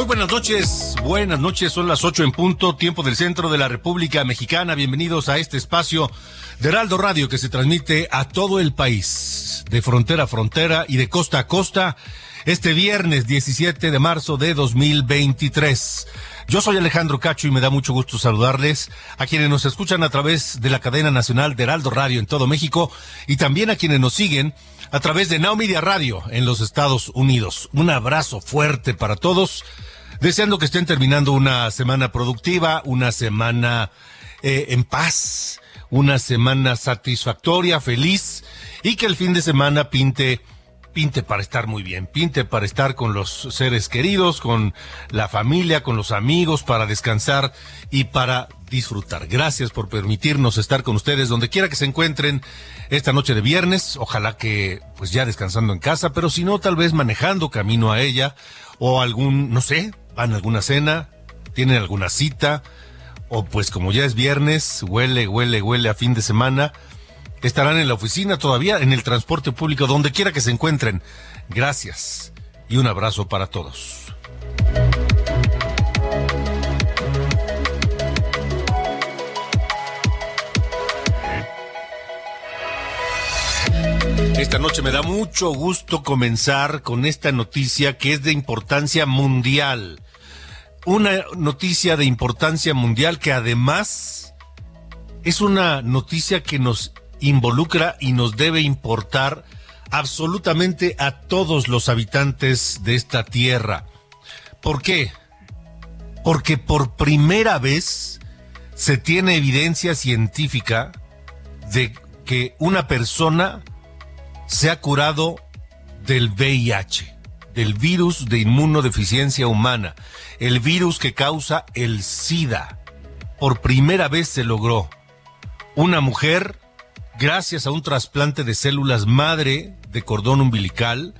Muy buenas noches, buenas noches, son las ocho en punto, tiempo del centro de la República Mexicana. Bienvenidos a este espacio de Heraldo Radio que se transmite a todo el país, de frontera a frontera y de costa a costa, este viernes 17 de marzo de 2023. Yo soy Alejandro Cacho y me da mucho gusto saludarles a quienes nos escuchan a través de la cadena nacional de Heraldo Radio en todo México y también a quienes nos siguen a través de Now Media Radio en los Estados Unidos. Un abrazo fuerte para todos deseando que estén terminando una semana productiva, una semana eh, en paz, una semana satisfactoria, feliz y que el fin de semana pinte pinte para estar muy bien, pinte para estar con los seres queridos, con la familia, con los amigos, para descansar y para disfrutar. Gracias por permitirnos estar con ustedes donde quiera que se encuentren esta noche de viernes. Ojalá que pues ya descansando en casa, pero si no, tal vez manejando camino a ella o algún, no sé, van a alguna cena, tienen alguna cita, o pues como ya es viernes, huele, huele, huele a fin de semana, estarán en la oficina todavía, en el transporte público, donde quiera que se encuentren. Gracias y un abrazo para todos. Esta noche me da mucho gusto comenzar con esta noticia que es de importancia mundial. Una noticia de importancia mundial que además es una noticia que nos involucra y nos debe importar absolutamente a todos los habitantes de esta tierra. ¿Por qué? Porque por primera vez se tiene evidencia científica de que una persona se ha curado del VIH, del virus de inmunodeficiencia humana, el virus que causa el SIDA. Por primera vez se logró. Una mujer, gracias a un trasplante de células madre de cordón umbilical,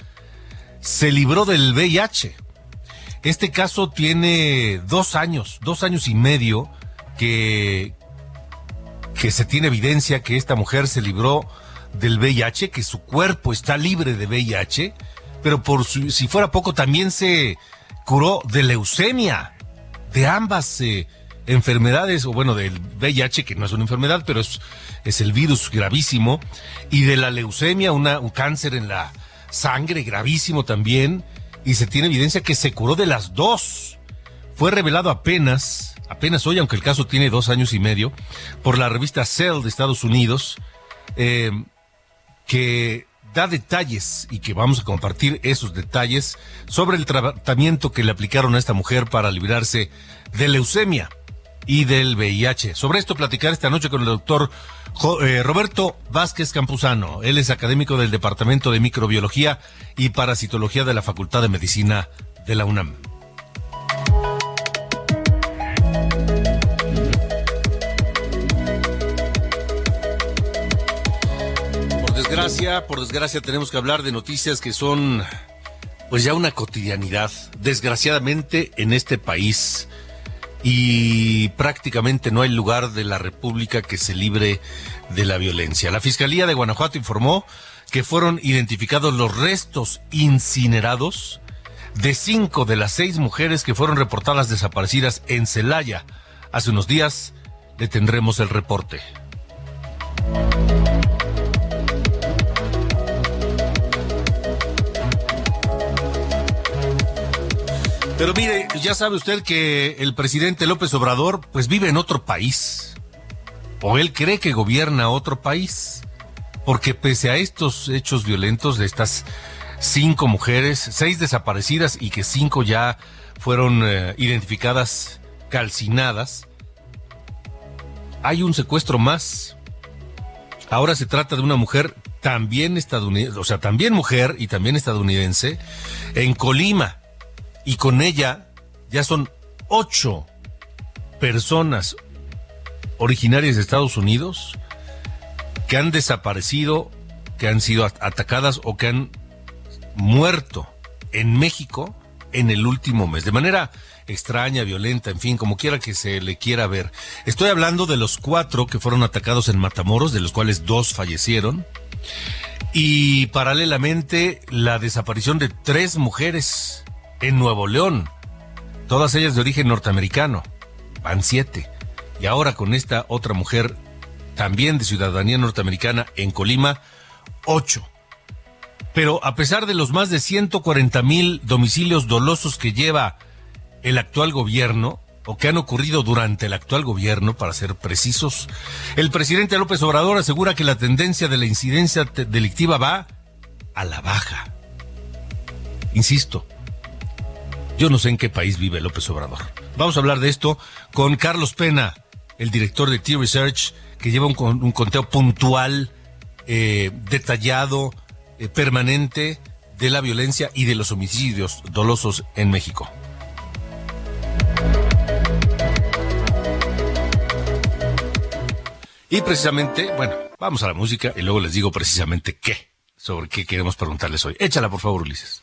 se libró del VIH. Este caso tiene dos años, dos años y medio que, que se tiene evidencia que esta mujer se libró del VIH, que su cuerpo está libre de VIH, pero por si fuera poco también se curó de leucemia, de ambas eh, enfermedades, o bueno, del VIH, que no es una enfermedad, pero es, es el virus gravísimo, y de la leucemia, un cáncer en la sangre gravísimo también, y se tiene evidencia que se curó de las dos. Fue revelado apenas, apenas hoy, aunque el caso tiene dos años y medio, por la revista Cell de Estados Unidos, eh, que da detalles y que vamos a compartir esos detalles sobre el tratamiento que le aplicaron a esta mujer para librarse de leucemia y del VIH. Sobre esto platicar esta noche con el doctor eh, Roberto Vázquez Campuzano. Él es académico del Departamento de Microbiología y Parasitología de la Facultad de Medicina de la UNAM. Por desgracia tenemos que hablar de noticias que son pues ya una cotidianidad, desgraciadamente en este país. Y prácticamente no hay lugar de la República que se libre de la violencia. La Fiscalía de Guanajuato informó que fueron identificados los restos incinerados de cinco de las seis mujeres que fueron reportadas desaparecidas en Celaya. Hace unos días le tendremos el reporte. Pero mire, ya sabe usted que el presidente López Obrador pues vive en otro país. O él cree que gobierna otro país. Porque pese a estos hechos violentos de estas cinco mujeres, seis desaparecidas y que cinco ya fueron eh, identificadas calcinadas, hay un secuestro más. Ahora se trata de una mujer también estadounidense, o sea, también mujer y también estadounidense, en Colima. Y con ella ya son ocho personas originarias de Estados Unidos que han desaparecido, que han sido atacadas o que han muerto en México en el último mes, de manera extraña, violenta, en fin, como quiera que se le quiera ver. Estoy hablando de los cuatro que fueron atacados en Matamoros, de los cuales dos fallecieron, y paralelamente la desaparición de tres mujeres en Nuevo León, todas ellas de origen norteamericano, van siete, y ahora con esta otra mujer también de ciudadanía norteamericana en Colima, ocho. Pero a pesar de los más de 140 mil domicilios dolosos que lleva el actual gobierno, o que han ocurrido durante el actual gobierno, para ser precisos, el presidente López Obrador asegura que la tendencia de la incidencia delictiva va a la baja. Insisto, yo no sé en qué país vive López Obrador. Vamos a hablar de esto con Carlos Pena, el director de T-Research, que lleva un, conteo puntual, eh, detallado, eh, permanente de la violencia y de los homicidios dolosos en México. Y precisamente, bueno, vamos a la música y luego les digo precisamente qué, sobre qué queremos preguntarles hoy. Échala, por favor, Ulises.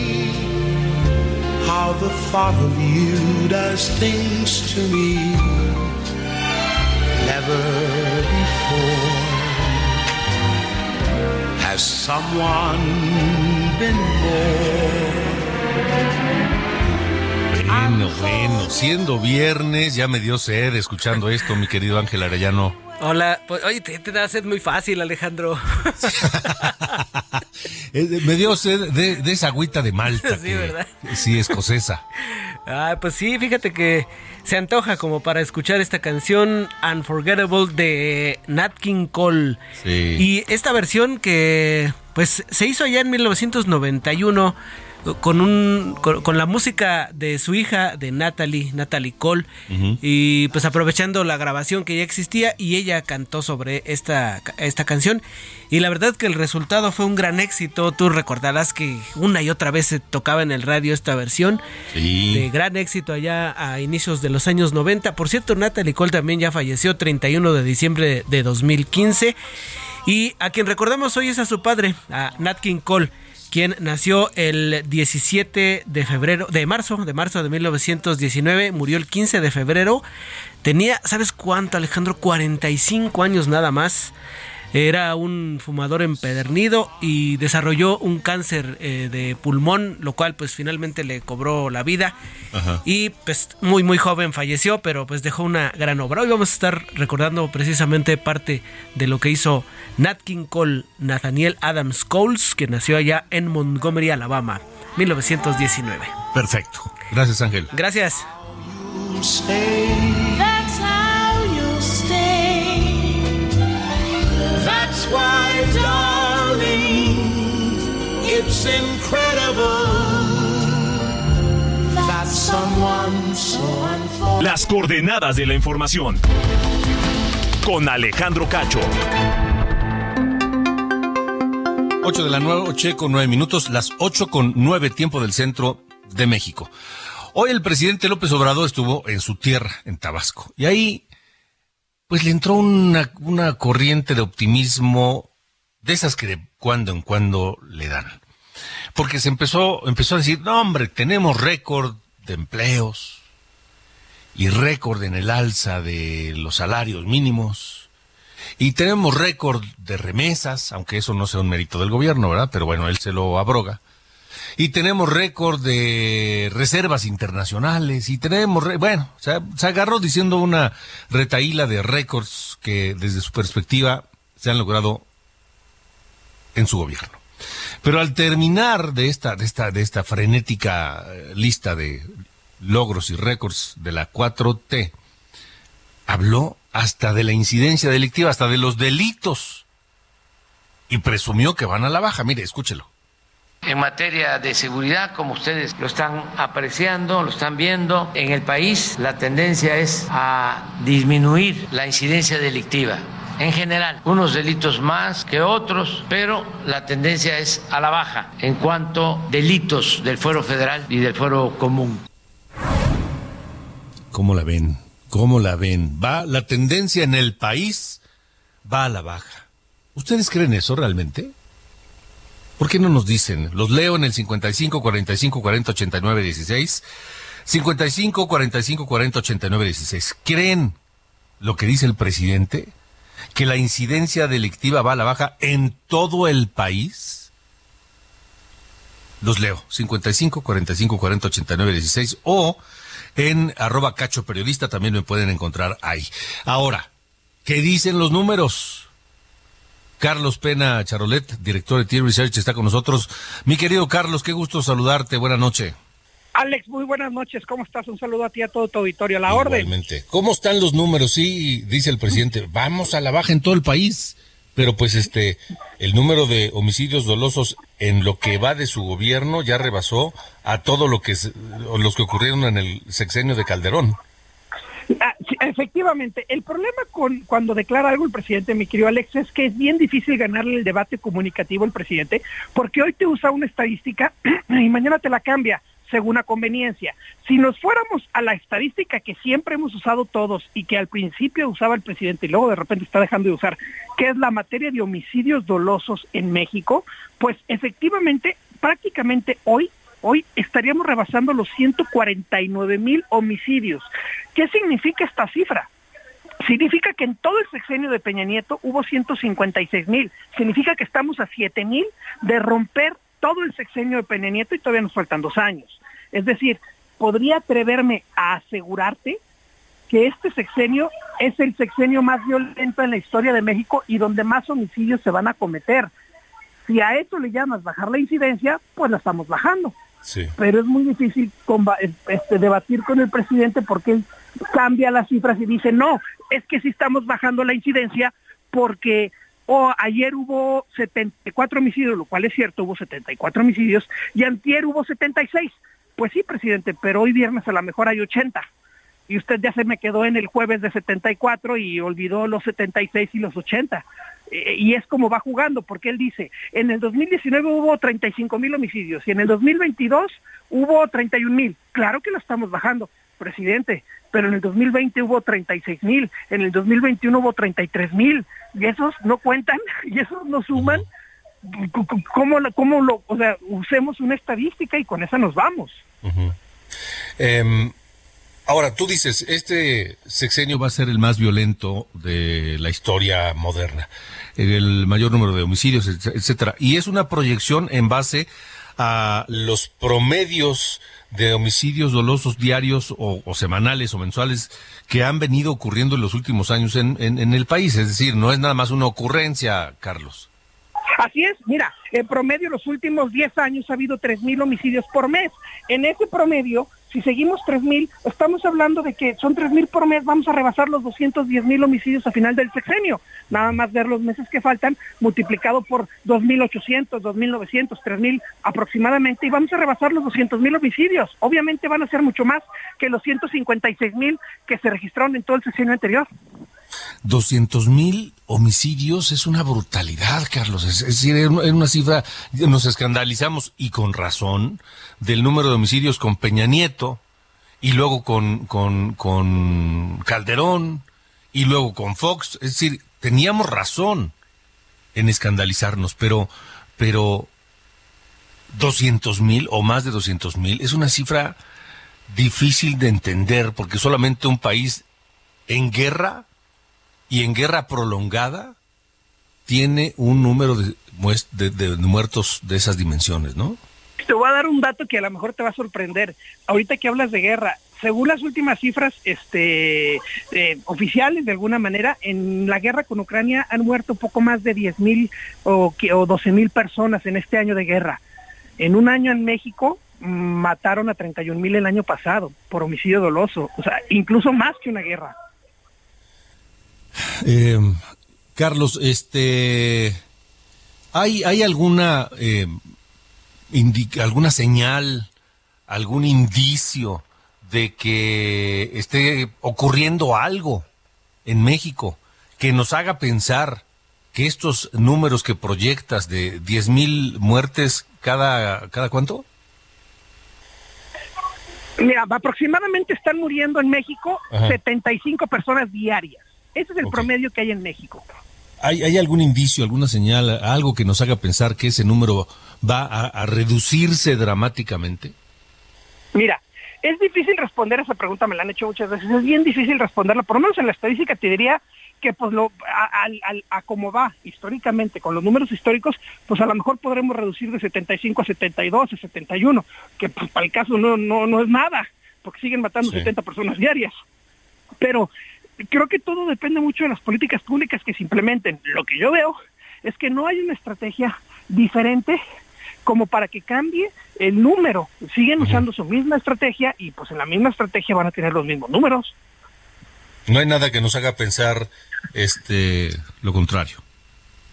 How the thought of you does things to me. Never before has someone been more. Bueno, bueno, siendo viernes, ya me dio sed escuchando esto, mi querido Ángel Arellano. Hola, pues, oye, te, te da sed muy fácil, Alejandro. Eh, me dio sed de, de esa agüita de Malta. Sí, que- ¿verdad? Sí, escocesa. Ah, pues sí, fíjate que se antoja como para escuchar esta canción Unforgettable de Nat King Cole. Sí. Y esta versión que pues se hizo allá en 1991 con un con, con la música de su hija de Natalie, Natalie Cole y pues aprovechando la grabación que ya existía y ella cantó sobre esta esta canción y la verdad que el resultado fue un gran éxito. Tú recordarás que una y otra vez se tocaba en el radio esta versión Sí. de gran éxito allá a inicios de los años 90. Por cierto, Natalie Cole también ya falleció 31 de diciembre de 2015. Y a quien recordamos hoy es a su padre, a Nat King Cole, quien nació el 17 de febrero, de marzo, de marzo de 1919, murió el 15 de febrero. Tenía, ¿sabes cuánto, Alejandro? 45 años nada más. Era un fumador empedernido y desarrolló un cáncer eh, de pulmón, lo cual pues finalmente le cobró la vida. Ajá. Y pues muy muy joven falleció, pero pues dejó una gran obra. Hoy vamos a estar recordando precisamente parte de lo que hizo Nat King Cole, Nathaniel Adams Coles, que nació allá en Montgomery, Alabama, 1919. Perfecto. Gracias, Ángel. Gracias. It's incredible that someone so unforgettable. Las coordenadas de la información. Con Alejandro Cacho. 8 de la noche con 9 minutos, las 8 con 9 tiempo del centro de México. Hoy el presidente López Obrador estuvo en su tierra, en Tabasco, y ahí pues le entró una, una corriente de optimismo de esas que de cuando en cuando le dan. Porque se empezó, empezó a decir, no hombre, tenemos récord de empleos y récord en el alza de los salarios mínimos y tenemos récord de remesas, aunque eso no sea un mérito del gobierno, ¿verdad? Pero bueno, él se lo abroga. Y tenemos récord de reservas internacionales y tenemos, bueno, se agarró diciendo una retaíla de récords que desde su perspectiva se han logrado en su gobierno. Pero al terminar de esta, de esta, de esta frenética eh, lista de logros y récords de la 4T, habló hasta de la incidencia delictiva, hasta de los delitos. Y presumió que van a la baja. Mire, escúchelo. En materia de seguridad, como ustedes lo están apreciando, lo están viendo, en el país la tendencia es a disminuir la incidencia delictiva. En general, unos delitos más que otros, pero la tendencia es a la baja en cuanto a delitos del fuero federal y del fuero común. ¿Cómo la ven? ¿Cómo la ven? Va la tendencia en el país va a la baja. ¿Ustedes creen eso realmente? ¿Por qué no nos dicen? Los leo en el 55 45 40 89 16. 55 45 40 89 16. ¿Creen lo que dice el presidente? Que la incidencia delictiva va a la baja en todo el país. Los leo. 55 45 40 89 16 o en arroba cacho periodista, también me pueden encontrar ahí. Ahora, ¿qué dicen los números? Carlos Pena Charolet, director de Tier Research, está con nosotros. Mi querido Carlos, qué gusto saludarte. Buenas noches. Alex, muy buenas noches. ¿Cómo estás? Un saludo a ti y a todo tu auditorio. A la Igualmente. orden. ¿Cómo están los números? Sí, dice el presidente, vamos a la baja en todo el país. Pero pues este, el número de homicidios dolosos en lo que va de su gobierno ya rebasó a todo lo que los que ocurrieron en el sexenio de Calderón. Ah, efectivamente, el problema con cuando declara algo el presidente, mi querido Alex, es que es bien difícil ganarle el debate comunicativo al presidente, porque hoy te usa una estadística y mañana te la cambia según a conveniencia. Si nos fuéramos a la estadística que siempre hemos usado todos y que al principio usaba el presidente y luego de repente está dejando de usar, que es la materia de homicidios dolosos en México, pues efectivamente, prácticamente hoy hoy estaríamos rebasando los 149 mil homicidios. ¿Qué significa esta cifra? Significa que en todo el sexenio de Peña Nieto hubo 156 mil. Significa que estamos a 7 mil de romper todo el sexenio de Peña Nieto y todavía nos faltan dos años. Es decir, podría atreverme a asegurarte que este sexenio es el sexenio más violento en la historia de México y donde más homicidios se van a cometer. Si a eso le llamas bajar la incidencia, pues la estamos bajando. Pero es muy difícil este, debatir con el presidente porque él cambia las cifras y dice, no, es que si estamos bajando la incidencia porque o ayer hubo 74 homicidios, lo cual es cierto, hubo 74 homicidios, y antier hubo 76. Pues sí, presidente, pero hoy viernes a lo mejor hay 80. Y usted ya se me quedó en el jueves de 74 y olvidó los 76 y los 80. Eh, y es como va jugando, porque él dice, en el 2019 hubo 35 mil homicidios y en el 2022 hubo 31 mil. Claro que lo estamos bajando, presidente, pero en el 2020 hubo 36 mil, en el 2021 hubo 33 mil, y esos no cuentan, y esos no suman. ¿Cómo, cómo lo, o sea, usemos una estadística y con esa nos vamos? Em, ahora, tú dices, este sexenio va a ser el más violento de la historia moderna, el mayor número de homicidios, etcétera, y es una proyección en base a los promedios de homicidios dolosos diarios o, semanales o mensuales que han venido ocurriendo en los últimos años en, en, el país. Es decir, no es nada más una ocurrencia, Carlos. Así es, mira, en promedio los últimos 10 años ha habido 3.000 homicidios por mes. En ese promedio si seguimos 3.000, estamos hablando de que son 3.000 por mes, vamos a rebasar los 210.000 homicidios a final del sexenio. Nada más ver los meses que faltan, multiplicado por 2.800, 2.900, 3.000 aproximadamente, y vamos a rebasar los 200.000 homicidios. Obviamente van a ser mucho más que los 156.000 que se registraron en todo el sexenio anterior. 200 mil homicidios es una brutalidad, Carlos. Es, decir, es una cifra, nos escandalizamos y con razón del número de homicidios con Peña Nieto y luego con, con, con Calderón y luego con Fox. Es decir, teníamos razón en escandalizarnos, pero, pero 200 mil o más de 200 mil es una cifra difícil de entender porque solamente un país en guerra y en guerra prolongada tiene un número de, de, muertos de esas dimensiones, ¿no? Te voy a dar un dato que a lo mejor te va a sorprender. Ahorita que hablas de guerra, según las últimas cifras este, eh, oficiales, de alguna manera, en la guerra con Ucrania han muerto poco más de 10 mil o, o 12 mil personas en este año de guerra. En un año en México mm, mataron a 31 mil el año pasado por homicidio doloso, o sea, incluso más que una guerra. Eh, Carlos, este, ¿hay, hay alguna, eh, alguna señal, algún indicio de que esté ocurriendo algo en México que nos haga pensar que estos números que proyectas de 10 mil muertes cada, cada cuánto? Mira, aproximadamente están muriendo en México 75 personas diarias. Ese es el promedio que hay en México. ¿Hay, ¿Hay, algún indicio, alguna señal, algo que nos haga pensar que ese número va a, reducirse dramáticamente? Mira, es difícil responder a esa pregunta, me la han hecho muchas veces, es bien difícil responderla, por lo menos en la estadística te diría que pues lo a, a, como va históricamente con los números históricos pues a lo mejor podremos reducir de 75 a 72 a 71 que pues, para el caso no no no es nada porque siguen matando 70 personas diarias pero creo que todo depende mucho de las políticas públicas que se implementen. Lo que yo veo es que no hay una estrategia diferente como para que cambie el número. Siguen usando su misma estrategia y pues en la misma estrategia van a tener los mismos números. No hay nada que nos haga pensar este lo contrario.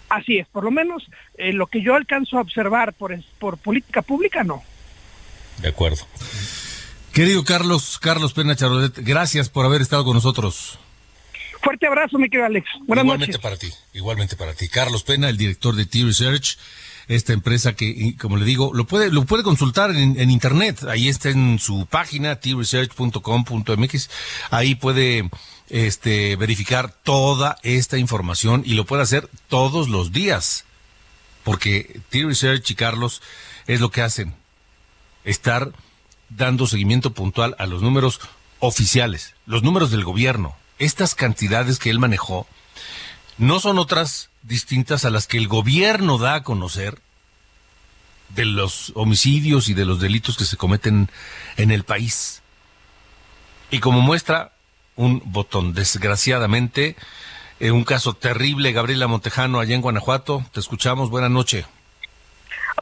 Así es, por lo menos eh, lo que yo alcanzo a observar por, por política pública, no. De acuerdo. Querido Carlos, Carlos Pena Charolet, gracias por haber estado con nosotros. Fuerte abrazo, mi querido Alex. Buenas igualmente para ti, igualmente para ti. Carlos Pena, el director de T-Research, esta empresa que, como le digo, lo puede, lo puede consultar en, internet. Ahí está en su página, tresearch.com.mx. Ahí puede este, verificar toda esta información y lo puede hacer todos los días. Porque T-Research y Carlos es lo que hacen. Estar dando seguimiento puntual a los números oficiales, los números del gobierno, estas cantidades que él manejó no son otras distintas a las que el gobierno da a conocer de los homicidios y de los delitos que se cometen en el país. Y como muestra un botón, desgraciadamente, en un caso terrible, Gabriela Montejano, allá en Guanajuato, te escuchamos, buena noche.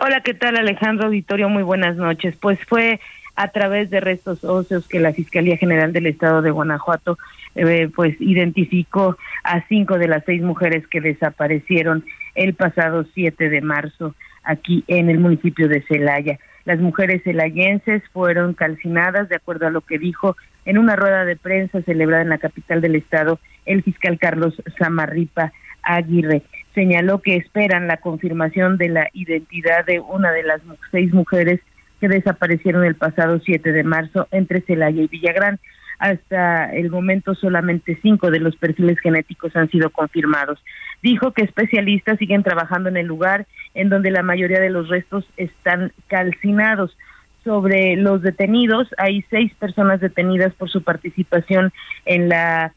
Hola, ¿qué tal Alejandro Auditorio? Muy buenas noches. Pues fue a través de restos óseos que la Fiscalía General del Estado de Guanajuato eh, pues identificó a cinco de las seis mujeres que desaparecieron el pasado 7 de marzo aquí en el municipio de Celaya. Las mujeres celayenses fueron calcinadas, de acuerdo a lo que dijo en una rueda de prensa celebrada en la capital del estado el fiscal Carlos Zamarripa Aguirre. Señaló que esperan la confirmación de la identidad de una de las seis mujeres que desaparecieron el pasado 7 de marzo entre Celaya y Villagrán. Hasta el momento solamente cinco de los perfiles genéticos han sido confirmados. Dijo que especialistas siguen trabajando en el lugar en donde la mayoría de los restos están calcinados. Sobre los detenidos, hay seis personas detenidas por su participación en la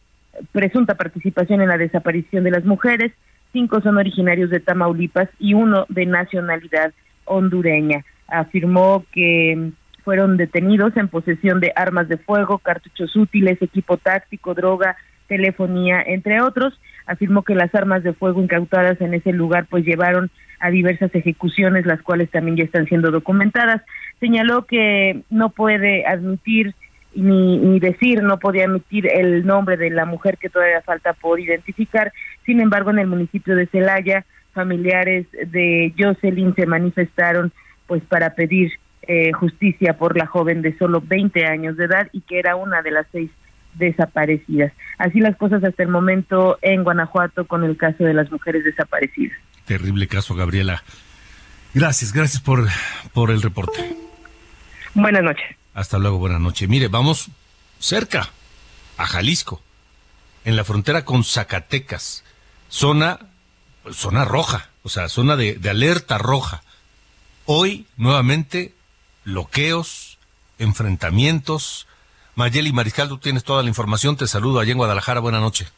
presunta participación en la desaparición de las mujeres, cinco son originarios de Tamaulipas y uno de nacionalidad hondureña afirmó que fueron detenidos en posesión de armas de fuego, cartuchos útiles, equipo táctico, droga, telefonía, entre otros. Afirmó que las armas de fuego incautadas en ese lugar pues llevaron a diversas ejecuciones, las cuales también ya están siendo documentadas. Señaló que no puede admitir ni, ni decir, no podía admitir el nombre de la mujer que todavía falta por identificar. Sin embargo, en el municipio de Celaya, familiares de Jocelyn se manifestaron pues para pedir eh, justicia por la joven de solo 20 años de edad y que era una de las seis desaparecidas. Así las cosas hasta el momento en Guanajuato con el caso de las mujeres desaparecidas. Terrible caso, Gabriela. Gracias, gracias por, por el reporte. Buenas noches. Hasta luego, buenas noches. Mire, vamos cerca, a Jalisco. en la frontera con Zacatecas, zona, zona roja, o sea, zona de, de alerta roja. Hoy, nuevamente, bloqueos, enfrentamientos. Mayeli Mariscal, tú tienes toda la información. Te saludo allá en Guadalajara. Buenas noches.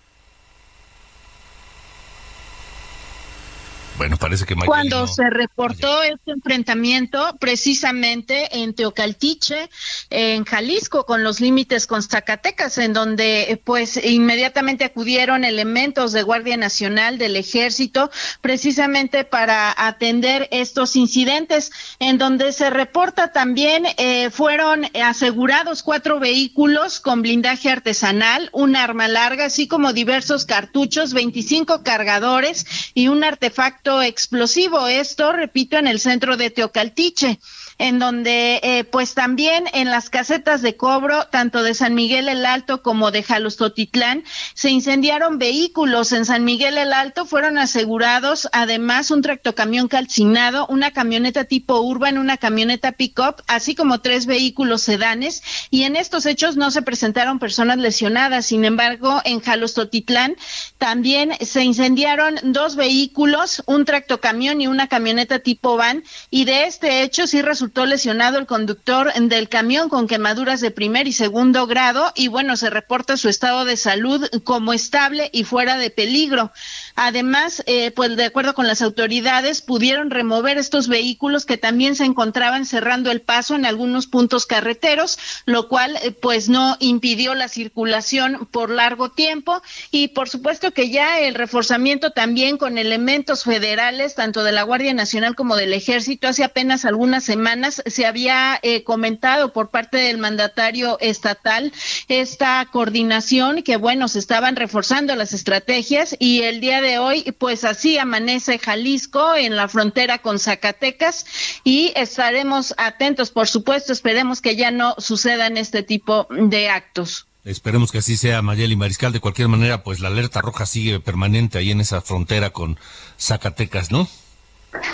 Bueno, parece que Cuando se reportó este enfrentamiento precisamente en Teocaltiche, en Jalisco, con los límites con Zacatecas, en donde pues inmediatamente acudieron elementos de Guardia Nacional, del Ejército, precisamente para atender estos incidentes, en donde se reporta también eh, fueron asegurados cuatro vehículos con blindaje artesanal, un arma larga, así como diversos cartuchos, 25 cargadores y un artefacto explosivo. Esto, repito, en el centro de Teocaltiche en donde eh, pues también en las casetas de cobro, tanto de San Miguel el Alto como de Jalostotitlán, se incendiaron vehículos. En San Miguel el Alto fueron asegurados además un tractocamión calcinado, una camioneta tipo urban, una camioneta pick-up, así como tres vehículos sedanes. Y en estos hechos no se presentaron personas lesionadas. Sin embargo, en Jalostotitlán también se incendiaron dos vehículos, un tractocamión y una camioneta tipo van. Y de este hecho sí resultó lesionado el conductor del camión con quemaduras de primer y segundo grado y bueno, se reporta su estado de salud como estable y fuera de peligro. Además, eh, pues de acuerdo con las autoridades, pudieron remover estos vehículos que también se encontraban cerrando el paso en algunos puntos carreteros, lo cual eh, pues no impidió la circulación por largo tiempo y por supuesto que ya el reforzamiento también con elementos federales, tanto de la Guardia Nacional como del Ejército, hace apenas algunas semanas se había eh, comentado por parte del mandatario estatal esta coordinación que bueno, se estaban reforzando las estrategias y el día de hoy pues así amanece Jalisco en la frontera con Zacatecas y estaremos atentos, por supuesto, esperemos que ya no sucedan este tipo de actos. Esperemos que así sea, Mayeli Mariscal. De cualquier manera, pues la alerta roja sigue permanente ahí en esa frontera con Zacatecas, ¿no?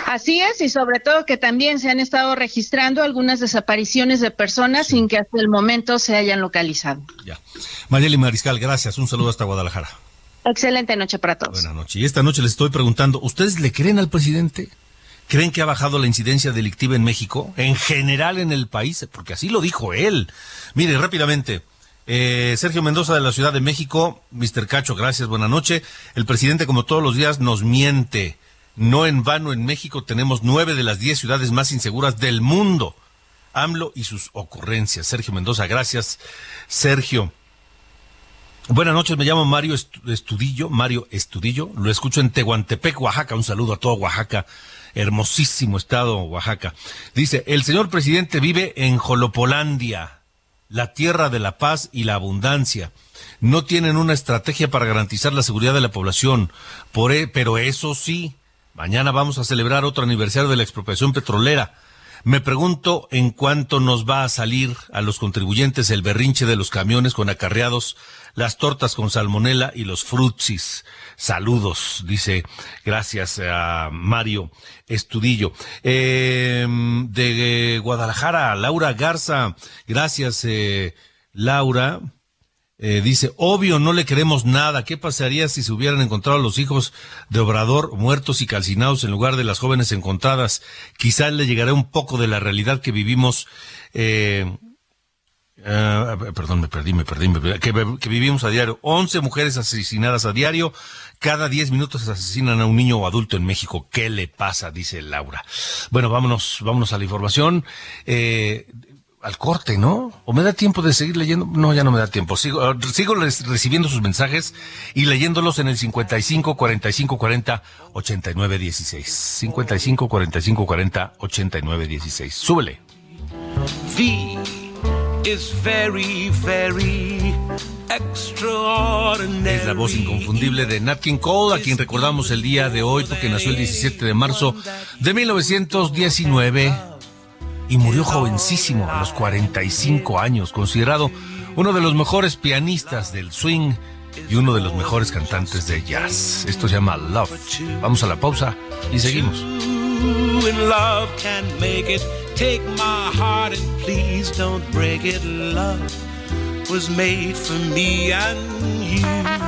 Así es, y sobre todo que también se han estado registrando algunas desapariciones de personas sin que hasta el momento se hayan localizado. Ya. Mayeli Mariscal, gracias. Un saludo hasta Guadalajara. Excelente noche para todos. Buenas noches. Y esta noche les estoy preguntando, ¿ustedes le creen al presidente? ¿Creen que ha bajado la incidencia delictiva en México? En general en el país, porque así lo dijo él. Mire, rápidamente. Eh, Sergio Mendoza de la Ciudad de México, Mr. Cacho, gracias, buena noche. El presidente, como todos los días, nos miente. No en vano en México tenemos nueve de las diez ciudades más inseguras del mundo. AMLO y sus ocurrencias. Sergio Mendoza, gracias. Sergio. Buenas noches, me llamo Mario Estudillo, Mario Estudillo, lo escucho en Tehuantepec, Oaxaca, un saludo a todo Oaxaca, hermosísimo estado Oaxaca. Dice, el señor presidente vive en Jolopolandia, la tierra de la paz y la abundancia. No tienen una estrategia para garantizar la seguridad de la población, por, e, pero eso sí, Mañana vamos a celebrar otro aniversario de la expropiación petrolera. Me pregunto en cuánto nos va a salir a los contribuyentes el berrinche de los camiones con acarreados, las tortas con salmonela y los frutsis. Saludos, dice, gracias a Mario Estudillo. Em, de Guadalajara, Laura Garza, gracias, eh, Laura. Eh, dice, obvio, no le queremos nada. ¿Qué pasaría si se hubieran encontrado los hijos de Obrador muertos y calcinados en lugar de las jóvenes encontradas? Quizás le llegará un poco de la realidad que vivimos. Eh, ah, perdón, me perdí, me perdí, que, que, vivimos a diario. Once mujeres asesinadas a diario. Cada diez minutos asesinan a un niño o adulto en México. ¿Qué le pasa? Dice Laura. Bueno, vámonos, vámonos a la información. Eh, al corte, ¿no? ¿O me da tiempo de seguir leyendo? No, ya no me da tiempo. Sigo, ah, sigo recibiendo sus mensajes y leyéndolos en el 55 45 40 89 16. 55 45 40 89 16. Súbele. V is very, very. Es la voz inconfundible de Nat King Cole, a quien recordamos el día de hoy porque nació el 17 de marzo de 1919 y murió jovencísimo, a los 45 años, considerado uno de los mejores pianistas del swing y uno de los mejores cantantes de jazz. Esto se llama Love. Vamos a la pausa y seguimos. Was made for me and you.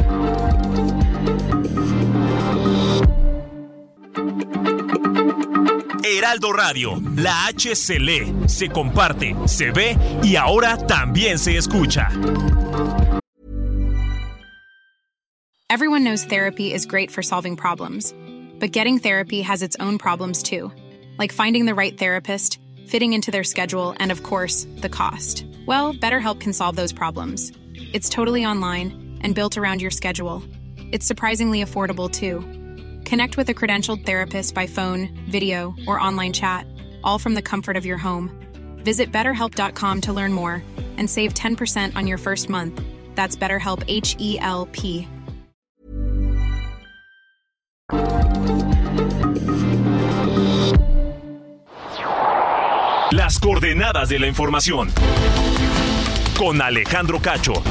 Heraldo Radio, la H se lee, se comparte, se ve y ahora también se escucha. Everyone knows therapy is great for solving problems, but getting therapy has its own problems too, like finding the right therapist, fitting into their schedule, and of course, the cost. Well, BetterHelp can solve those problems. It's totally online and built around your schedule. It's surprisingly affordable too. Connect with a credentialed therapist by phone, video, or online chat, all from the comfort of your home. Visit betterhelp.com to learn more and save 10% on your first month. That's BetterHelp H E L P. Las coordenadas de la información. Con Alejandro Cacho.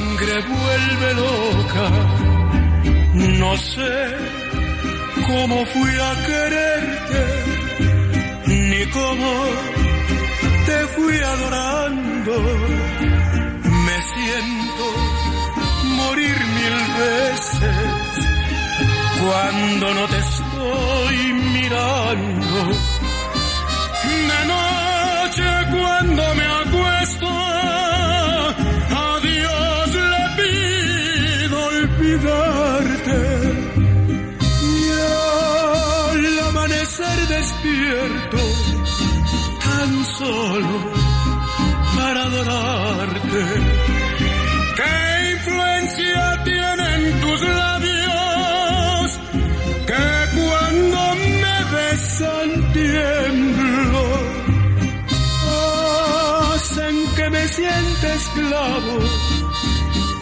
Sangre vuelve loca. No sé cómo fui a quererte, ni cómo te fui adorando, me siento morir mil veces cuando no te estoy mirando. De noche cuando me acuesto, esclavo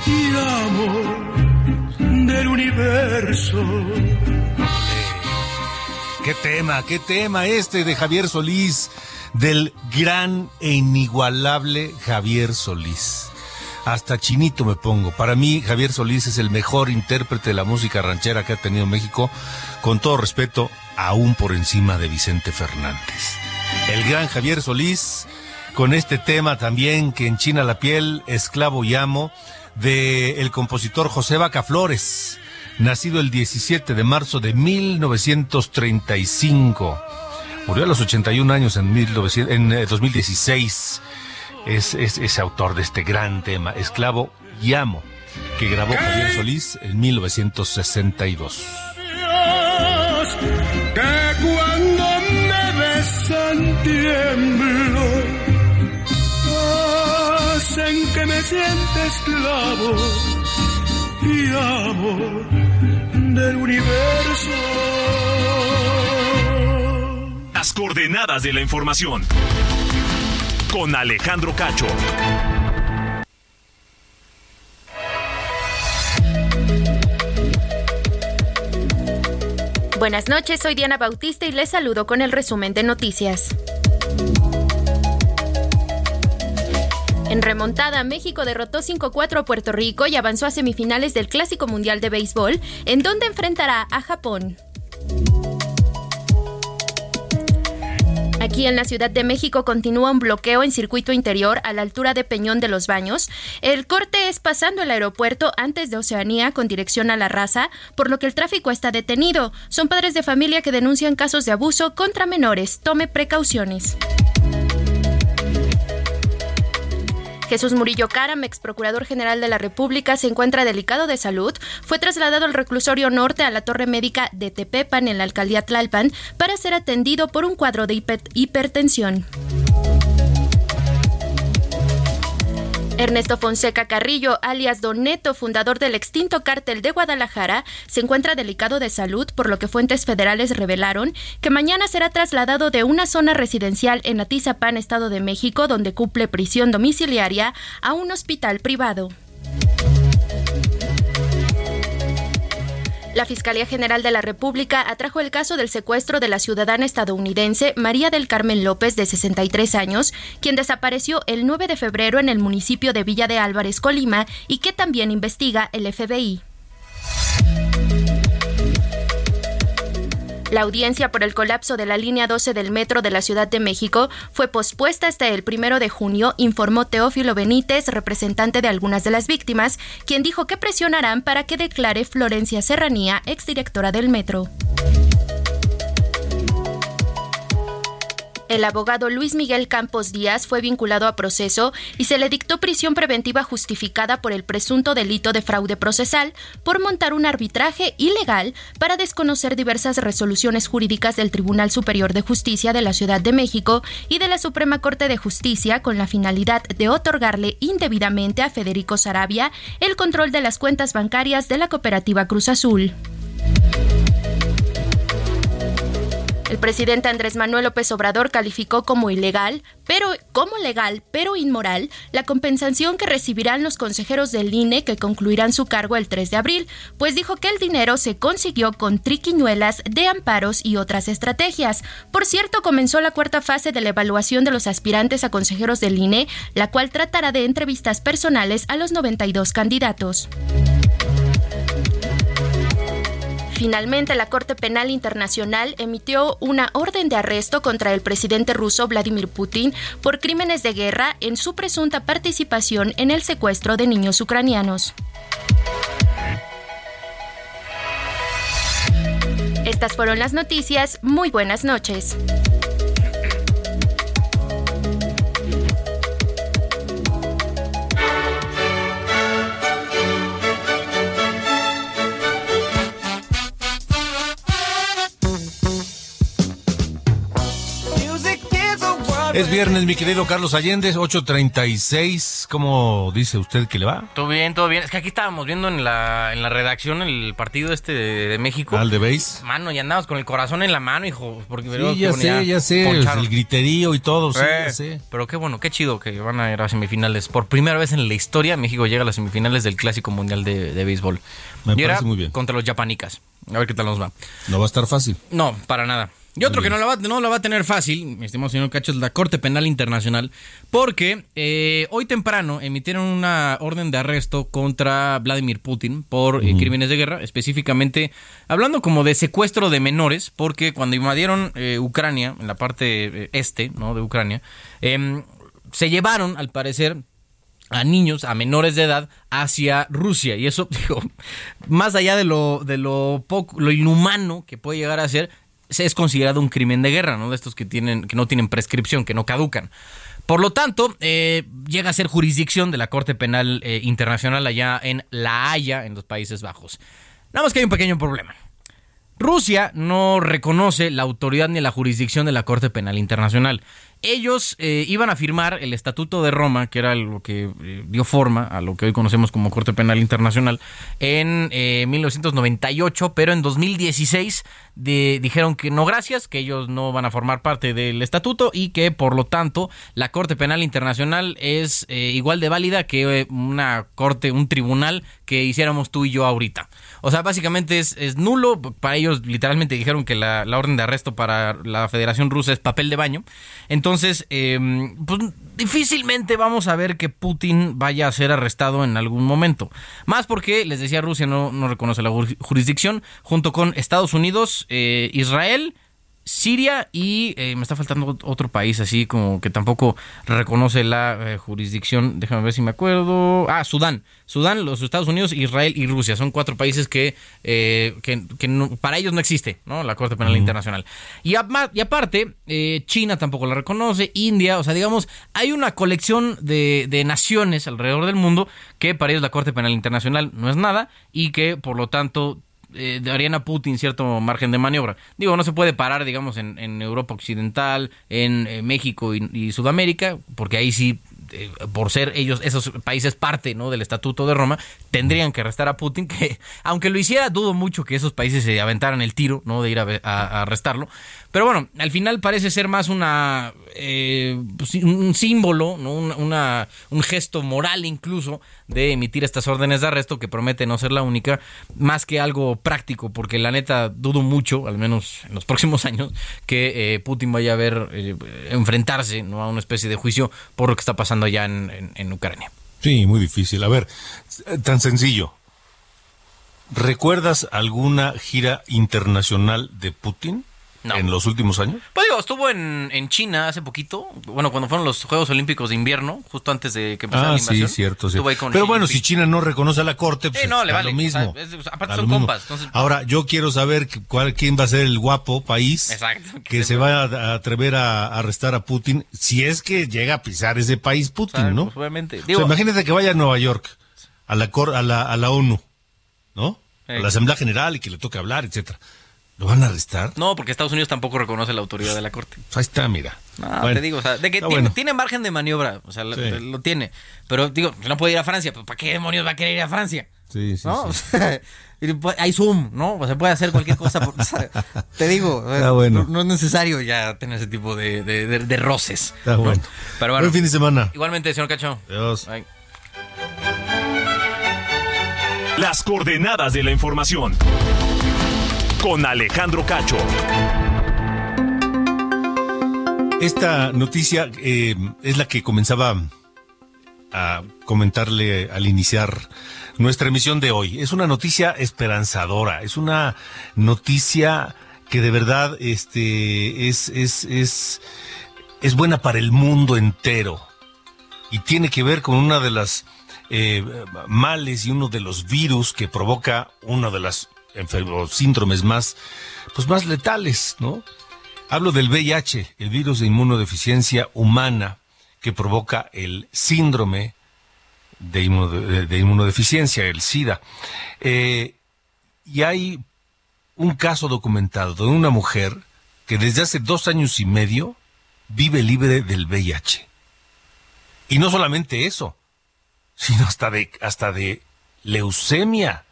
y amo del universo. Qué tema, qué tema este de Javier Solís, del gran e inigualable Javier Solís. Hasta chinito me pongo. Para mí, Javier Solís es el mejor intérprete de la música ranchera que ha tenido México, con todo respeto, aún por encima de Vicente Fernández. El gran Javier Solís, con este tema también que enchina la piel, Esclavo y Amo, de el compositor José Vaca Flores, nacido el 17 de marzo de 1935. Murió a los 81 años en, 1900, en eh, 2016. Es, es, es autor de este gran tema, Esclavo y Amo, que grabó Javier Solís en 1962. Sienta esclavo y amo del universo. Las coordenadas de la información. Con Alejandro Cacho. Buenas noches, soy Diana Bautista y les saludo con el resumen de noticias. En remontada, México derrotó 5-4 a Puerto Rico y avanzó a semifinales del Clásico Mundial de Béisbol, en donde enfrentará a Japón. Aquí en la Ciudad de México continúa un bloqueo en circuito interior a la altura de Peñón de los Baños. El corte es pasando el aeropuerto antes de Oceanía con dirección a la raza, por lo que el tráfico está detenido. Son padres de familia que denuncian casos de abuso contra menores. Tome precauciones. Jesús Murillo Caram, ex procurador general de la República, se encuentra delicado de salud. Fue trasladado al reclusorio norte a la torre médica de Tepepan en la alcaldía Tlalpan para ser atendido por un cuadro de hipertensión. Ernesto Fonseca Carrillo, alias Don Neto, fundador del extinto cártel de Guadalajara, se encuentra delicado de salud, por lo que fuentes federales revelaron que mañana será trasladado de una zona residencial en Atizapán, Estado de México, donde cumple prisión domiciliaria, a un hospital privado. La Fiscalía General de la República atrajo el caso del secuestro de la ciudadana estadounidense María del Carmen López, de 63 años, quien desapareció el 9 de febrero en el municipio de Villa de Álvarez, Colima, y que también investiga el FBI. La audiencia por el colapso de la línea 12 del metro de la Ciudad de México fue pospuesta hasta el primero de junio, informó Teófilo Benítez, representante de algunas de las víctimas, quien dijo que presionarán para que declare Florencia Serranía, exdirectora del metro. El abogado Luis Miguel Campos Díaz fue vinculado a proceso y se le dictó prisión preventiva justificada por el presunto delito de fraude procesal por montar un arbitraje ilegal para desconocer diversas resoluciones jurídicas del Tribunal Superior de Justicia de la Ciudad de México y de la Suprema Corte de Justicia con la finalidad de otorgarle indebidamente a Federico Sarabia el control de las cuentas bancarias de la cooperativa Cruz Azul. El presidente Andrés Manuel López Obrador calificó como ilegal, pero como legal, pero inmoral, la compensación que recibirán los consejeros del INE que concluirán su cargo el 3 de abril, pues dijo que el dinero se consiguió con triquiñuelas de amparos y otras estrategias. Por cierto, comenzó la cuarta fase de la evaluación de los aspirantes a consejeros del INE, la cual tratará de entrevistas personales a los 92 candidatos. Finalmente, la Corte Penal Internacional emitió una orden de arresto contra el presidente ruso Vladimir Putin por crímenes de guerra en su presunta participación en el secuestro de niños ucranianos. Estas fueron las noticias. Muy buenas noches. Es viernes, mi querido Carlos Allende, 8.36. ¿Cómo dice usted que le va? Todo bien, todo bien. Es que aquí estábamos viendo en la, en la redacción el partido este de, México. ¿Al de base? Mano, y andamos con el corazón en la mano, hijo. Porque sí, ya sé, ya sé. El griterío y todo, sí, ya eh, sé. Pero qué bueno, qué chido que van a ir a semifinales. Por primera vez en la historia, México llega a las semifinales del Clásico Mundial de, de Béisbol. Me parece muy bien. Contra los japanicas. A ver qué tal nos va. No va a estar fácil. No, para nada. Y otro que no lo, va, no va a tener fácil, mi estimado señor Cacho, es la Corte Penal Internacional, porque eh, hoy temprano emitieron una orden de arresto contra Vladimir Putin por eh, crímenes de guerra, específicamente hablando como de secuestro de menores, porque cuando invadieron eh, Ucrania, en la parte este ¿no? de Ucrania, em, se llevaron, al parecer, a niños, a menores de edad, hacia Rusia. Y eso, digo, más allá de lo, de lo poco, lo inhumano que puede llegar a ser, es considerado un crimen de guerra, ¿no? De estos que, tienen, que no tienen prescripción, que no caducan. Por lo tanto, eh, llega a ser jurisdicción de la Corte Penal eh, Internacional allá en La Haya, en los Países Bajos. Nada más que hay un pequeño problema. Rusia no reconoce la autoridad ni la jurisdicción de la Corte Penal Internacional. Ellos eh, iban a firmar el Estatuto de Roma, que era lo que dio forma a lo que hoy conocemos como Corte Penal Internacional, en 1998, eh, pero en 2016 dijeron que no gracias, que ellos no van a formar parte del estatuto y que por lo tanto la Corte Penal Internacional es igual de válida que una corte, un tribunal que hiciéramos tú y yo ahorita. O sea, básicamente es, es nulo. Para ellos literalmente dijeron que la, la, orden de arresto para la Federación Rusa es papel de baño. Entonces, eh, pues difícilmente vamos a ver que Putin vaya a ser arrestado en algún momento. Más porque, les decía, Rusia no, no reconoce la jurisdicción, junto con Estados Unidos, eh, Israel, Siria y eh, me está faltando otro país así como que tampoco reconoce la eh, jurisdicción. Déjame ver si me acuerdo. Ah, Sudán. Sudán, los Estados Unidos, Israel y Rusia. Son cuatro países que, eh, que, para ellos no existe ¿no? la Corte Penal Internacional. Y, y aparte, China tampoco la reconoce, India, o sea, digamos, hay una colección de, de naciones alrededor del mundo que para ellos la Corte Penal Internacional no es nada y que por lo tanto eh, darían a Putin cierto margen de maniobra. Digo, no se puede parar, digamos, en, en Europa Occidental, en eh, México y, Sudamérica, porque ahí sí, eh, por ser ellos, esos países parte ¿no? del Estatuto de Roma, tendrían que arrestar a Putin, que aunque lo hiciera, dudo mucho que esos países se aventaran el tiro ¿no? de ir a arrestarlo. Pero bueno, al final parece ser más una eh, pues un símbolo, ¿no? Una, un gesto moral incluso de emitir estas órdenes de arresto que promete no ser la única, más que algo práctico, porque la neta dudo mucho, al menos en los próximos años, que eh, Putin vaya a ver eh, enfrentarse ¿no? a una especie de juicio por lo que está pasando en, en Ucrania. Sí, muy difícil. A ver, tan sencillo. ¿Recuerdas alguna gira internacional de Putin? En los últimos años? Pues digo, estuvo en, en, China hace poquito, bueno, cuando fueron los Juegos Olímpicos de invierno, justo antes de que empezara ah, la invasión. sí, cierto, sí. Pero bueno, si China no reconoce a la Corte, pues no, le vale. lo mismo. aparte son compas. Ahora, yo quiero saber cuál, quién va a ser el guapo país que, se va a atrever a arrestar a Putin, si es que llega a pisar ese país Putin, ¿no? Pues, obviamente. imagínate que vaya a Nueva York, a la, a la, a la ONU, ¿no? A la Asamblea General y que le toque hablar, etcétera. ¿Lo van a arrestar? No, porque Estados Unidos tampoco reconoce la autoridad de la Corte. Ahí está, mira. No, te digo, o sea, de que tiene, margen de maniobra, o sea, lo, tiene. Pero digo, no puede ir a Francia, pues ¿para qué demonios va a querer ir a Francia? Sí, sí. ¿No? Pues, hay Zoom, ¿no? O se puede hacer cualquier cosa. te digo, bueno. no, es necesario ya tener ese tipo de, de, roces. Está bueno. Pero bueno. Buen fin de semana. Igualmente, señor Cacho. Adiós. Las coordenadas de la información con Alejandro Cacho. Esta noticia eh, es la que comenzaba a comentarle al iniciar nuestra emisión de hoy. Es una noticia esperanzadora, es una noticia que de verdad este, es, es, es, es buena para el mundo entero y tiene que ver con una de las eh, males y uno de los virus que provoca una de las enfermos, síndromes más, pues más letales, ¿no? Hablo del VIH, el virus de inmunodeficiencia humana que provoca el síndrome de, inmunodeficiencia, el SIDA. Eh, y hay un caso documentado de una mujer que desde hace dos años y medio vive libre del VIH. Y no solamente eso, sino hasta de, hasta de leucemia.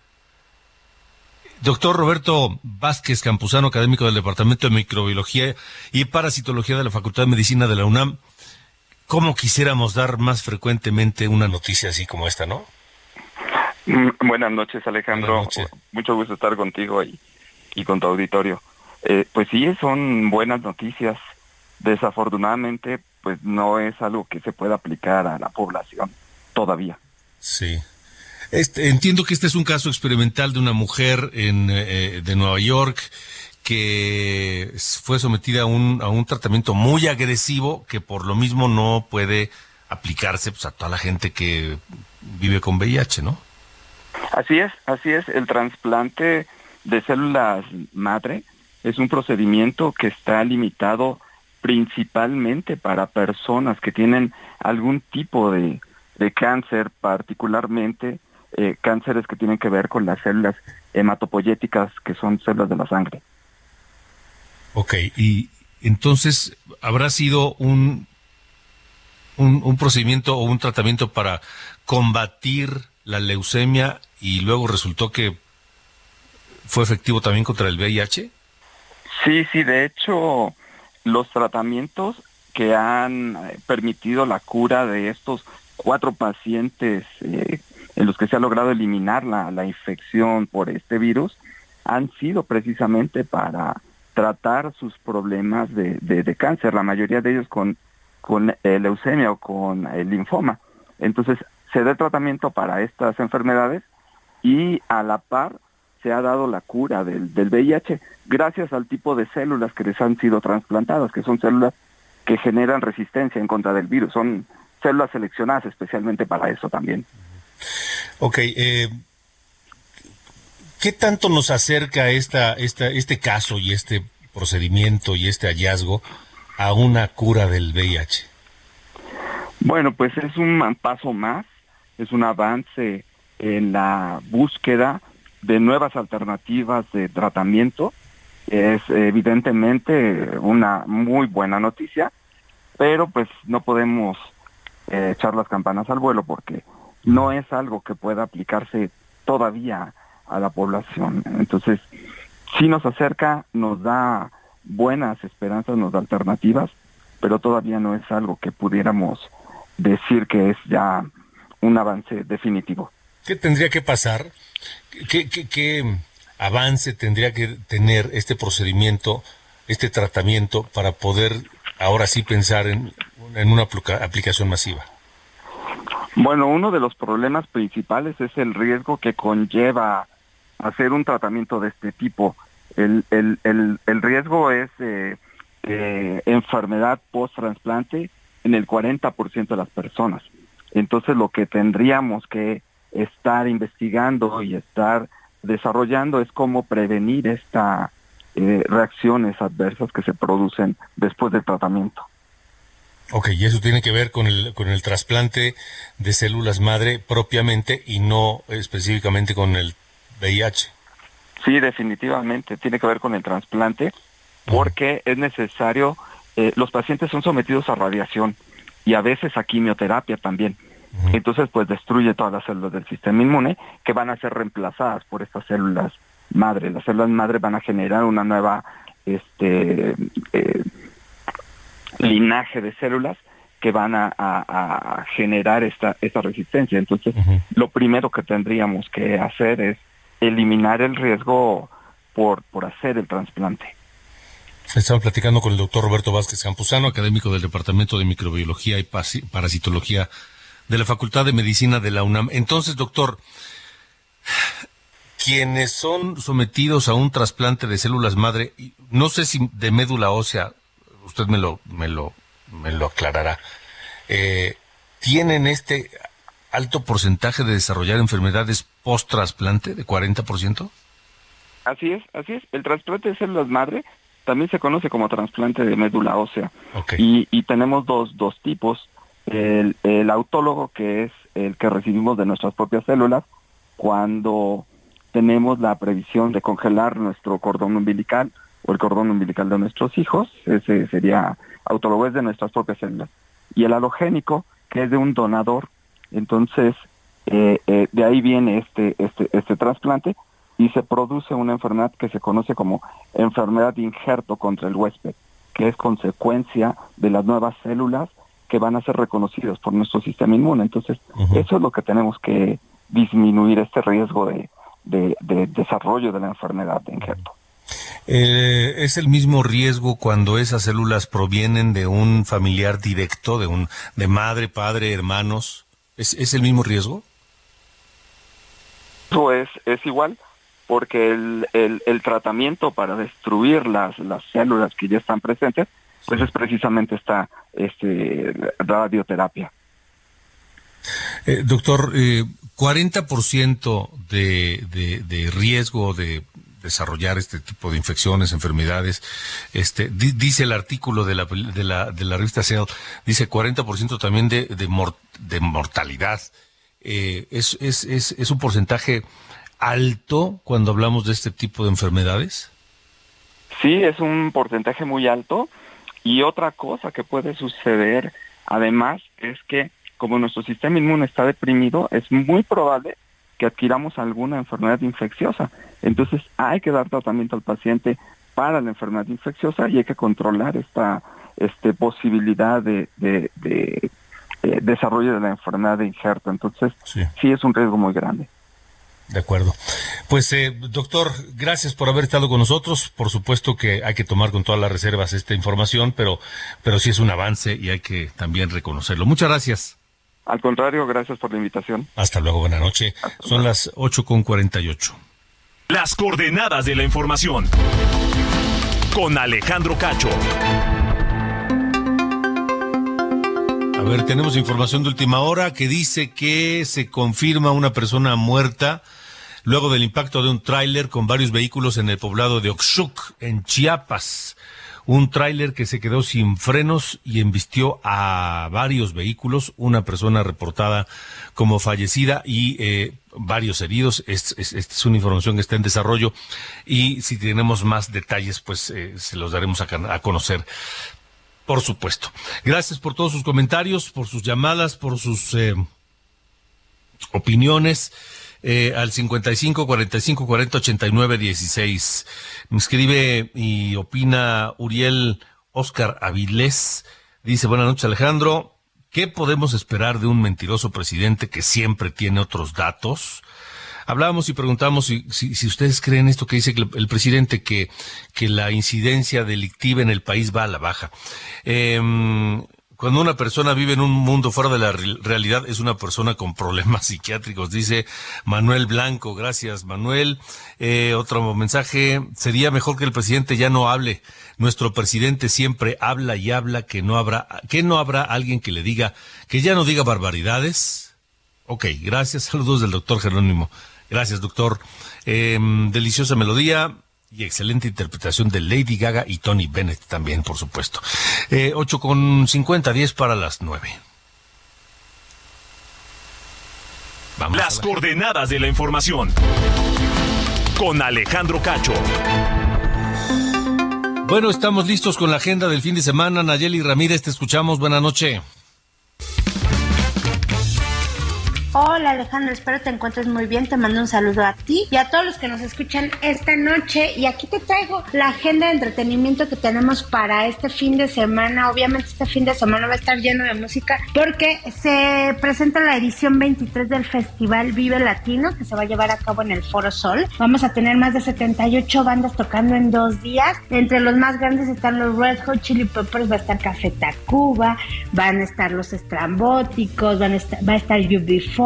Doctor Roberto Vázquez Campuzano, académico del Departamento de Microbiología y Parasitología de la Facultad de Medicina de la UNAM, ¿cómo quisiéramos dar más frecuentemente una noticia así como esta, no? Mm, buenas noches, Alejandro. Mucho gusto estar contigo y, y con tu auditorio. Eh, pues sí, son buenas noticias. Desafortunadamente, pues no es algo que se pueda aplicar a la población todavía. Sí. Este, entiendo que este es un caso experimental de una mujer en, eh, de Nueva York que fue sometida a un, a un tratamiento muy agresivo que por lo mismo no puede aplicarse pues, a toda la gente que vive con VIH, ¿no? Así es, así es. El trasplante de células madre es un procedimiento que está limitado principalmente para personas que tienen algún tipo de, de cáncer, particularmente eh, cánceres que tienen que ver con las células hematopoyéticas, que son células de la sangre. Ok, y entonces habrá sido un, un, procedimiento o un tratamiento para combatir la leucemia y luego resultó que fue efectivo también contra el VIH? Sí, sí, de hecho, los tratamientos que han eh, permitido la cura de estos cuatro pacientes eh, en los que se ha logrado eliminar la, la infección por este virus han sido precisamente para tratar sus problemas de, de, cáncer, la mayoría de ellos con, con eh, leucemia o con el linfoma. Entonces, se da tratamiento para estas enfermedades y a la par se ha dado la cura del, del VIH gracias al tipo de células que les han sido trasplantadas, que son células que generan resistencia en contra del virus. Son células seleccionadas especialmente para eso también. Ok, eh, ¿qué tanto nos acerca esta, esta, este caso y este procedimiento y este hallazgo a una cura del VIH? Bueno, pues es un paso más, es un avance en la búsqueda de nuevas alternativas de tratamiento. Es evidentemente una muy buena noticia, pero pues no podemos eh, echar las campanas al vuelo porque no es algo que pueda aplicarse todavía a la población. Entonces, si nos acerca, nos da buenas esperanzas, nos da alternativas, pero todavía no es algo que pudiéramos decir que es ya un avance definitivo. ¿Qué tendría que pasar? ¿Qué, avance tendría que tener este procedimiento, este tratamiento, para poder ahora sí pensar en, en una aplicación masiva? Bueno, uno de los problemas principales es el riesgo que conlleva hacer un tratamiento de este tipo. El, el, el, el riesgo es eh, eh, enfermedad post-trasplante en el 40% de las personas. Entonces lo que tendríamos que estar investigando y estar desarrollando es cómo prevenir estas eh, reacciones adversas que se producen después del tratamiento. Ok, y eso tiene que ver con el, con el trasplante de células madre propiamente y no específicamente con el VIH. Sí, definitivamente, tiene que ver con el trasplante porque es necesario, eh, los pacientes son sometidos a radiación y a veces a quimioterapia también. Entonces, pues destruye todas las células del sistema inmune que van a ser reemplazadas por estas células madre. Las células madre van a generar una nueva este, eh, linaje de células que van a, generar esta, esta resistencia. Entonces, lo primero que tendríamos que hacer es eliminar el riesgo por, por hacer el trasplante. Estamos platicando con el doctor Roberto Vázquez Campuzano, académico del Departamento de Microbiología y Parasitología de la Facultad de Medicina de la UNAM. Entonces, doctor, quienes son sometidos a un trasplante de células madre, no sé si de médula ósea, usted me lo, me lo, me lo aclarará, eh, tienen este alto porcentaje de desarrollar enfermedades post-trasplante de 40%? Así es, así es. El trasplante de células madre también se conoce como trasplante de médula ósea. Y, y, tenemos dos, dos tipos. El, el autólogo, que es el que recibimos de nuestras propias células, cuando tenemos la previsión de congelar nuestro cordón umbilical o el cordón umbilical de nuestros hijos, ese sería autólogo, es de nuestras propias células. Y el halogénico, que es de un donador, entonces eh, eh, de ahí viene este, este, este trasplante y se produce una enfermedad que se conoce como enfermedad de injerto contra el huésped, que es consecuencia de las nuevas células que van a ser reconocidas por nuestro sistema inmune. Entonces, eso es lo que tenemos que disminuir, este riesgo de, de, de desarrollo de la enfermedad de injerto. Eh, ¿Es el mismo riesgo cuando esas células provienen de un familiar directo, de un de madre, padre, hermanos? ¿Es, es el mismo riesgo? Eso es, es igual, porque el, el, el, tratamiento para destruir las, las células que ya están presentes, pues es precisamente esta este, radioterapia. Eh, doctor, eh, 40% de, de, de riesgo de desarrollar este tipo de infecciones, enfermedades. Este, dice el artículo de la, de la, de la revista Cell, dice 40% también de, de, mortalidad. Eh, es, es, es, ¿Es un porcentaje alto cuando hablamos de este tipo de enfermedades? Sí, es un porcentaje muy alto. Y otra cosa que puede suceder, además, es que como nuestro sistema inmune está deprimido, es muy probable que adquiramos alguna enfermedad infecciosa. Entonces hay que dar tratamiento al paciente para la enfermedad infecciosa y hay que controlar esta este, posibilidad de, eh, desarrollo de la enfermedad de. Entonces sí. es un riesgo muy grande. De acuerdo. Pues, eh, doctor, gracias por haber estado con nosotros. Por supuesto que hay que tomar con todas las reservas esta información, pero, pero sí es un avance y hay que también reconocerlo. Muchas gracias. Al contrario, gracias por la invitación. Hasta luego, buena noche. Hasta Son luego. las 8.48. Las coordenadas de la información. Con Alejandro Cacho. A ver, tenemos información de última hora que dice que se confirma una persona muerta luego del impacto de un tráiler con varios vehículos en el poblado de Oxuc, en Chiapas. Un tráiler que se quedó sin frenos y embistió a varios vehículos, una persona reportada como fallecida y eh, varios heridos. Esta es, una información que está en desarrollo y si tenemos más detalles, pues eh, se los daremos a, conocer. Por supuesto. Gracias por todos sus comentarios, por sus llamadas, por sus eh, opiniones eh, al 55 45 40 89 16. Me escribe y opina Uriel Oscar Avilés. Dice, buenas noches Alejandro. ¿Qué podemos esperar de un mentiroso presidente que siempre tiene otros datos? Hablábamos y preguntamos si, si, ustedes creen esto que dice el, presidente, que, que la incidencia delictiva en el país va a la baja. Eh, cuando una persona vive en un mundo fuera de la realidad, es una persona con problemas psiquiátricos, dice Manuel Blanco. Gracias, Manuel. Eh, otro mensaje, sería mejor que el presidente ya no hable. Nuestro presidente siempre habla y habla que no habrá, que no habrá alguien que le diga, que ya no diga barbaridades. Ok, gracias. Saludos del doctor Jerónimo. Gracias, doctor. Eh, deliciosa melodía y excelente interpretación de Lady Gaga y Tony Bennett también, por supuesto. Eh, 8 con 50, 10 para las 9. Vamos las coordenadas de la información. Con Alejandro Cacho. Bueno, estamos listos con la agenda del fin de semana. Nayeli Ramírez, te escuchamos. Buenas noches. Hola Alejandra, espero te encuentres muy bien. Te mando un saludo a ti y a todos los que nos escuchan esta noche. Y aquí te traigo la agenda de entretenimiento que tenemos para este fin de semana. Obviamente este fin de semana va a estar lleno de música porque se presenta la edición 23 del Festival Vive Latino que se va a llevar a cabo en el Foro Sol. Vamos a tener más de 78 bandas tocando en dos días. Entre los más grandes están los Red Hot Chili Peppers, va a estar Café Tacuba, van a estar los Estrambóticos, va a estar UB4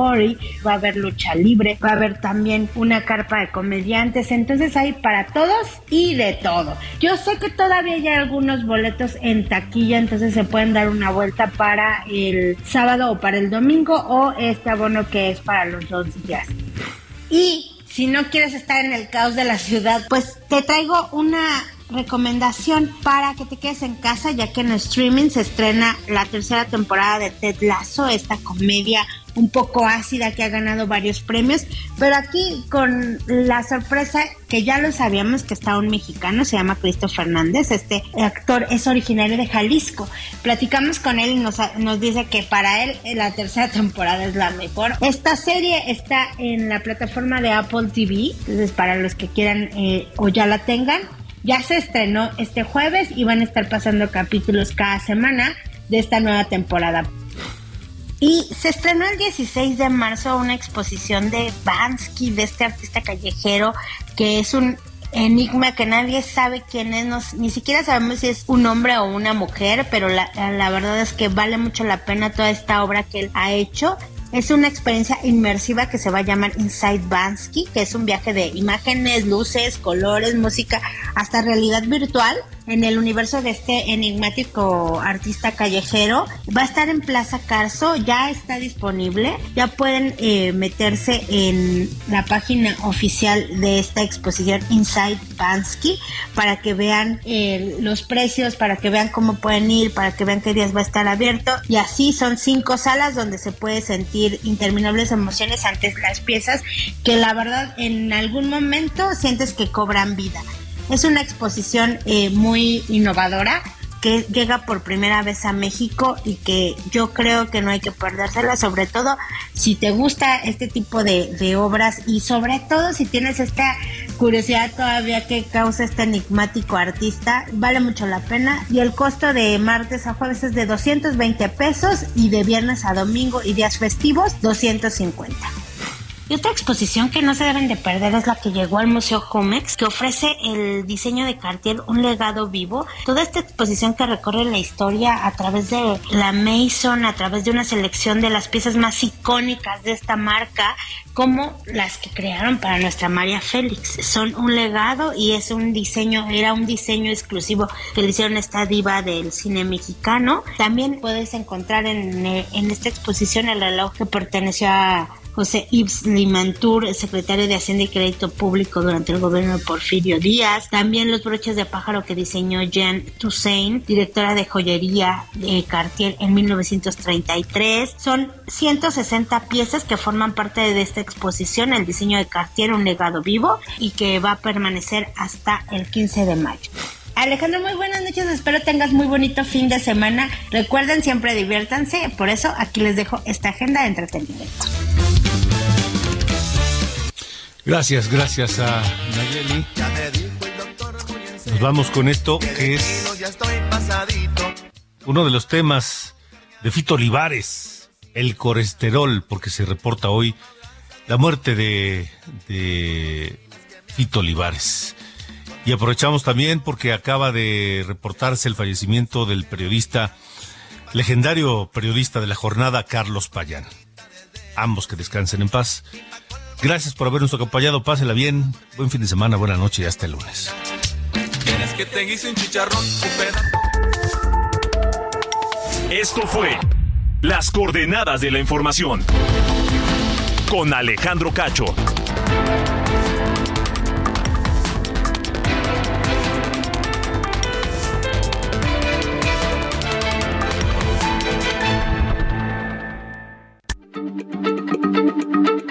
Va a haber lucha libre, va a haber también una carpa de comediantes, entonces hay para todos y de todo. Yo sé que todavía hay algunos boletos en taquilla, entonces se pueden dar una vuelta para el sábado o para el domingo o este abono que es para los dos días. Y si no quieres estar en el caos de la ciudad, pues te traigo una recomendación para que te quedes en casa, ya que en streaming se estrena la tercera temporada de Ted Lasso, esta comedia un poco ácida que ha ganado varios premios, pero aquí con la sorpresa que ya lo sabíamos que está un mexicano, se llama Cristo Fernández, este actor es originario de Jalisco. Platicamos con él y nos, dice que para él la tercera temporada es la mejor. Esta serie está en la plataforma de Apple TV, entonces para los que quieran eh, o ya la tengan, ya se estrenó este jueves y van a estar pasando capítulos cada semana de esta nueva temporada. Y se estrenó el 16 de marzo una exposición de Bansky, de este artista callejero, que es un enigma que nadie sabe quién es, ni siquiera sabemos si es un hombre o una mujer, pero la, la verdad es que vale mucho la pena toda esta obra que él ha hecho. Es una experiencia inmersiva que se va a llamar Inside Bansky, que es un viaje de imágenes, luces, colores, música, hasta realidad virtual en el universo de este enigmático artista callejero. Va a estar en Plaza Carso, ya está disponible, ya pueden eh, meterse en la página oficial de esta exposición Inside Bansky para que vean eh, los precios, para que vean cómo pueden ir, para que vean qué días va a estar abierto. Y así son cinco salas donde se puede sentir interminables emociones ante las piezas que la verdad en algún momento sientes que cobran vida. Es una exposición eh, muy innovadora que llega por primera vez a México y que yo creo que no hay que perdérsela, sobre todo si te gusta este tipo de, de, obras y sobre todo si tienes esta curiosidad todavía que causa este enigmático artista, vale mucho la pena y el costo de martes a jueves es de 220 pesos y de viernes a domingo y días festivos 250. Y otra exposición que no se deben de perder es la que llegó al Museo Jumex, que ofrece el diseño de Cartier, un legado vivo. Toda esta exposición que recorre la historia a través de la Mason, a través de una selección de las piezas más icónicas de esta marca, como las que crearon para nuestra María Félix. Son un legado y es un diseño, era un diseño exclusivo que le hicieron esta diva del cine mexicano. También puedes encontrar en, en esta exposición el reloj que perteneció a José Yves Limantur, secretario de Hacienda y Crédito Público durante el gobierno de Porfirio Díaz. También los broches de pájaro que diseñó Jean Toussaint, directora de joyería de Cartier en 1933. Son 160 piezas que forman parte de esta exposición, el diseño de Cartier, un legado vivo y que va a permanecer hasta el 15 de mayo. Alejandro, muy buenas noches, espero tengas muy bonito fin de semana. Recuerden, siempre diviértanse, por eso aquí les dejo esta agenda de entretenimiento. Gracias, gracias a Nayeli. Nos vamos con esto que es uno de los temas de Fito Olivares, el colesterol, porque se reporta hoy la muerte de, de Fito Olivares. Y aprovechamos también porque acaba de reportarse el fallecimiento del periodista, legendario periodista de la jornada, Carlos Payán. Ambos que descansen en paz. Gracias por habernos acompañado. Pásela bien. Buen fin de semana, buena noche y hasta el lunes. Esto fue Las coordenadas de la información con Alejandro Cacho.